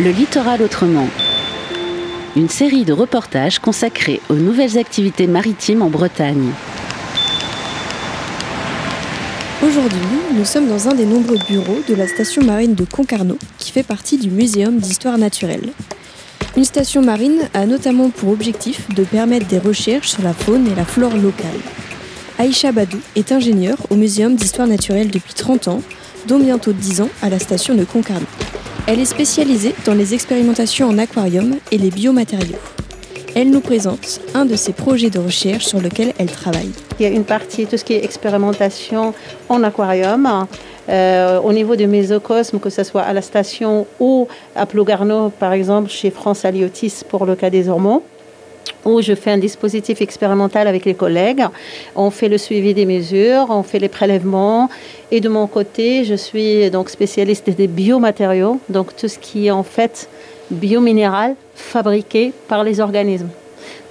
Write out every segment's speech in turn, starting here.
Le littoral autrement. Une série de reportages consacrés aux nouvelles activités maritimes en Bretagne. Aujourd'hui, nous sommes dans un des nombreux bureaux de la station marine de Concarneau, qui fait partie du Muséum d'histoire naturelle. Une station marine a notamment pour objectif de permettre des recherches sur la faune et la flore locale. Aïcha Badou est ingénieure au Muséum d'histoire naturelle depuis 30 ans, dont bientôt 10 ans à la station de Concarneau. Elle est spécialisée dans les expérimentations en aquarium et les biomatériaux. Elle nous présente un de ses projets de recherche sur lequel elle travaille. Il y a une partie, tout ce qui est expérimentation en aquarium, euh, au niveau du mésocosme, que ce soit à la station ou à Plogarno, par exemple, chez France Aliotis pour le cas des hormones où je fais un dispositif expérimental avec les collègues. On fait le suivi des mesures, on fait les prélèvements. Et de mon côté, je suis donc spécialiste des biomatériaux, donc tout ce qui est en fait biominéral fabriqué par les organismes.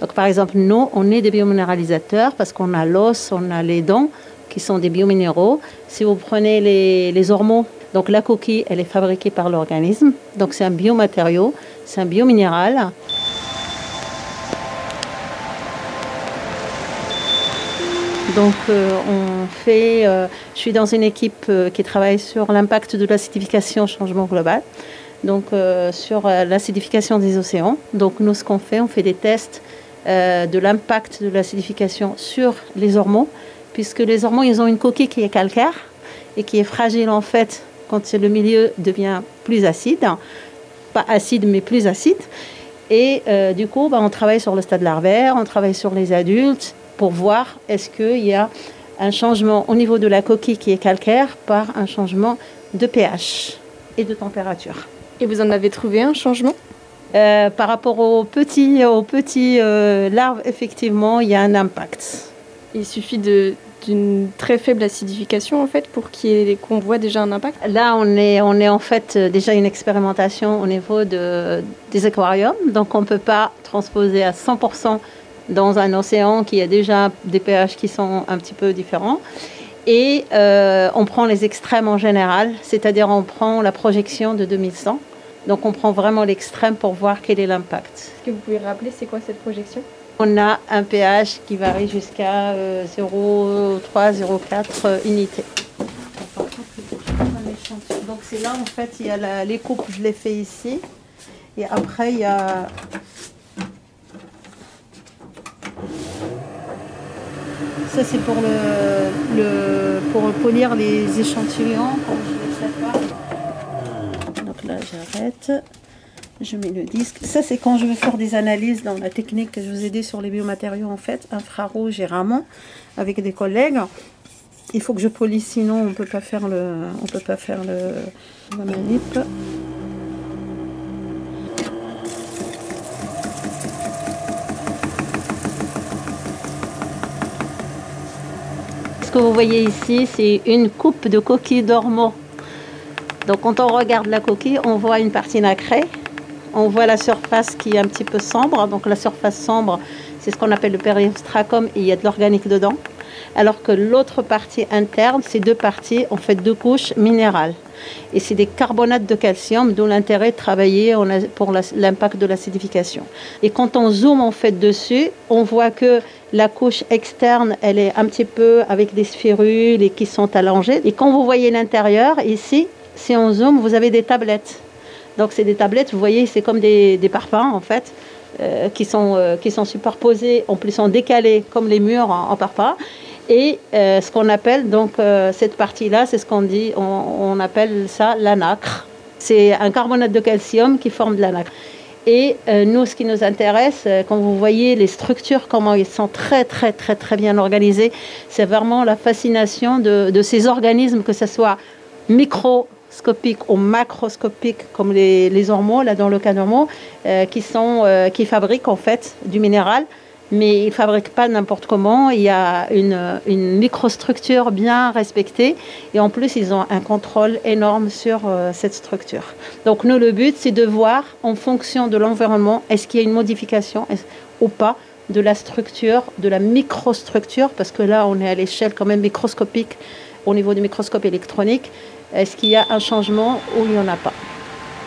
Donc par exemple, nous, on est des biominéralisateurs parce qu'on a l'os, on a les dents qui sont des biominéraux. Si vous prenez les, les hormones, donc la coquille, elle est fabriquée par l'organisme. Donc c'est un biomatériau, c'est un biominéral. Donc, euh, on fait. Euh, je suis dans une équipe euh, qui travaille sur l'impact de l'acidification au changement global. Donc, sur l'acidification des océans. Donc, nous, ce qu'on fait, on fait des tests de l'impact de l'acidification sur les hormones, puisque les hormones, ils ont une coquille qui est calcaire et qui est fragile en fait quand le milieu devient plus acide, pas acide mais plus acide. Et du coup, bah, on travaille sur le stade larvaire, on travaille sur les adultes pour voir est-ce qu'il y a un changement au niveau de la coquille qui est calcaire par un changement de pH et de température. Et vous en avez trouvé un changement? Euh, Par rapport aux petits, aux petits euh, larves, effectivement, il y a un impact. Il suffit d'une très faible acidification en fait pour qu'on voit déjà un impact? Là, on est, on est en fait déjà une expérimentation au niveau de, des aquariums, donc on ne peut pas transposer à 100% dans un océan qui a déjà des pH qui sont un petit peu différents. Et euh, on prend les extrêmes en général, c'est-à-dire on prend la projection de 2100. Donc on prend vraiment l'extrême pour voir quel est l'impact. Est-ce que vous pouvez rappeler c'est quoi cette projection? On a un pH qui varie jusqu'à 0,3, 0,4 unités. Donc c'est là en fait il y a les coupes, je les fais ici. Et après il y a Ça, c'est pour, le, pour polir les échantillons. Donc là, j'arrête. Je mets le disque. Ça, c'est quand je veux faire des analyses dans la technique que je vous ai dit sur les biomatériaux, en fait, infrarouge et Ramon, avec des collègues. Il faut que je polisse, sinon on peut pas faire le, on peut pas faire le, la manip. Que vous voyez ici, c'est une coupe de coquille d'ormeaux. Donc quand on regarde la coquille, on voit une partie nacrée, on voit la surface qui est un petit peu sombre. Donc la surface sombre, c'est ce qu'on appelle le périostracum et il y a de l'organique dedans. Alors que l'autre partie interne, ces deux parties ont fait deux couches minérales. Et c'est des carbonates de calcium, d'où l'intérêt de travailler pour l'impact de l'acidification. Et quand on zoome en fait dessus, on voit que la couche externe, elle est un petit peu avec des sphérules et qui sont allongées. Et quand vous voyez l'intérieur, ici, si on zoome, vous avez des tablettes. Donc c'est des tablettes, vous voyez, c'est comme des, parpaings en fait, euh, qui, sont, euh, qui sont superposés, en plus sont décalés comme les murs en, en. Et euh, ce qu'on appelle donc cette partie-là, c'est ce qu'on dit, on, appelle ça la nacre. C'est un carbonate de calcium qui forme de la nacre. Et euh, nous, ce qui nous intéresse, euh, quand vous voyez les structures, comment ils sont très, très, très, très bien organisés, c'est vraiment la fascination de, ces organismes, que ce soit microscopiques ou macroscopiques, comme les, les là dans le cas d'ormeaux, euh, qui, euh, qui fabriquent en fait du minéral mais ils ne fabriquent pas n'importe comment. Il y a une, microstructure bien respectée et en plus, ils ont un contrôle énorme sur euh, cette structure. Donc, nous, le but, c'est de voir en fonction de l'environnement, est-ce qu'il y a une modification ou pas de la structure, de la microstructure, parce que là, on est à l'échelle quand même microscopique au niveau du microscope électronique. Est-ce qu'il y a un changement ou il n'y en a pas?